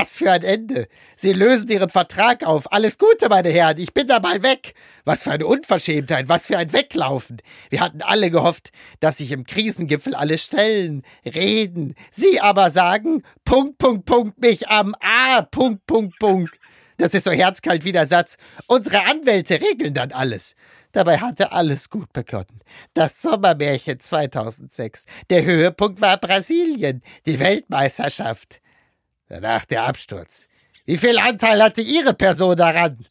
was für ein Ende. Sie lösen Ihren Vertrag auf. Alles Gute, meine Herren. Ich bin da mal weg. Was für eine Unverschämtheit. Was für ein Weglaufen. Wir hatten alle gehofft, dass sich im Krisengipfel alle stellen, reden. Sie aber sagen, Punkt, Punkt, Punkt, mich am A, Punkt, Punkt, Punkt. Das ist so herzkalt wie der Satz. Unsere Anwälte regeln dann alles. Dabei hatte alles gut begonnen. Das Sommermärchen 2006. Der Höhepunkt war Brasilien, die Weltmeisterschaft. Danach der Absturz. Wie viel Anteil hatte Ihre Person daran?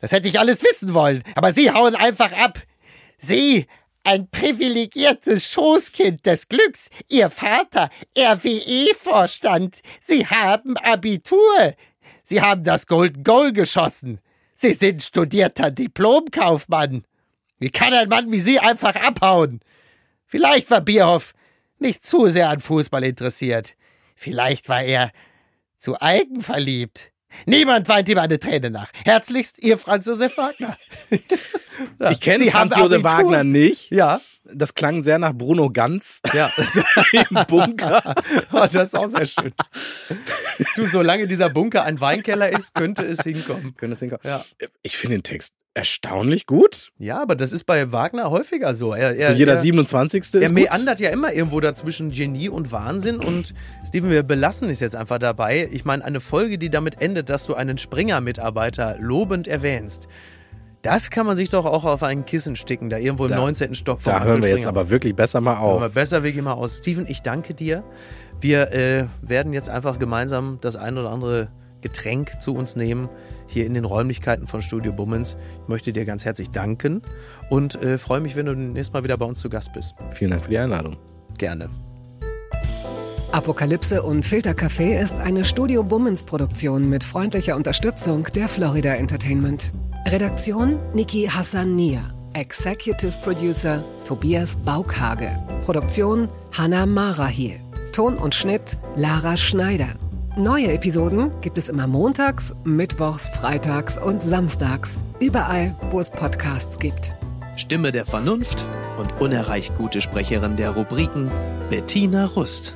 Das hätte ich alles wissen wollen, aber Sie hauen einfach ab. Sie, ein privilegiertes Schoßkind des Glücks, Ihr Vater, RWE-Vorstand, Sie haben Abitur. Sie haben das Golden Goal geschossen. Sie sind studierter Diplomkaufmann. Wie kann ein Mann wie Sie einfach abhauen? Vielleicht war Bierhoff nicht zu sehr an Fußball interessiert. Vielleicht war er zu eigenverliebt. Niemand weint ihm eine Träne nach. Herzlichst, Ihr Franz Josef Wagner. Ich kenne Franz Josef. Wagner nicht. Ja, Das klang sehr nach Bruno Ganz ja. im Bunker. Oh, das ist auch sehr schön. du, solange dieser Bunker ein Weinkeller ist, könnte es hinkommen. Könnte es hinkommen. Ja. Ich finde den Text erstaunlich gut. Ja, aber das ist bei Wagner häufiger so. Er, er, so jeder er, 27. ist Er meandert ja immer irgendwo dazwischen Genie und Wahnsinn. Und Steven, wir belassen es jetzt einfach dabei. Ich meine, eine Folge, die damit endet, dass du einen Springer-Mitarbeiter lobend erwähnst. Das kann man sich doch auch auf ein Kissen sticken, da irgendwo im Da- 19. Stock Da hören wir jetzt aber wirklich besser mal Hören wir auf. besser wirklich mal aus. Steven, ich danke dir. Wir äh, werden jetzt einfach gemeinsam das ein oder andere Getränk zu uns nehmen, hier in den Räumlichkeiten von Studio Bummens. Ich möchte dir ganz herzlich danken und äh, freue mich, wenn du nächstes Mal wieder bei uns zu Gast bist. Vielen Dank für die Einladung. Gerne. Apokalypse und Filtercafé ist eine Studio Bummens Produktion mit freundlicher Unterstützung der Florida Entertainment. Redaktion Niki Hassania. Executive Producer Tobias Baukhage. Produktion Hanna Marahiel. Ton und Schnitt Lara Schneider. Neue Episoden gibt es immer montags, mittwochs, freitags und samstags. Überall, wo es Podcasts gibt. Stimme der Vernunft und unerreicht gute Sprecherin der Rubriken Bettina Rust.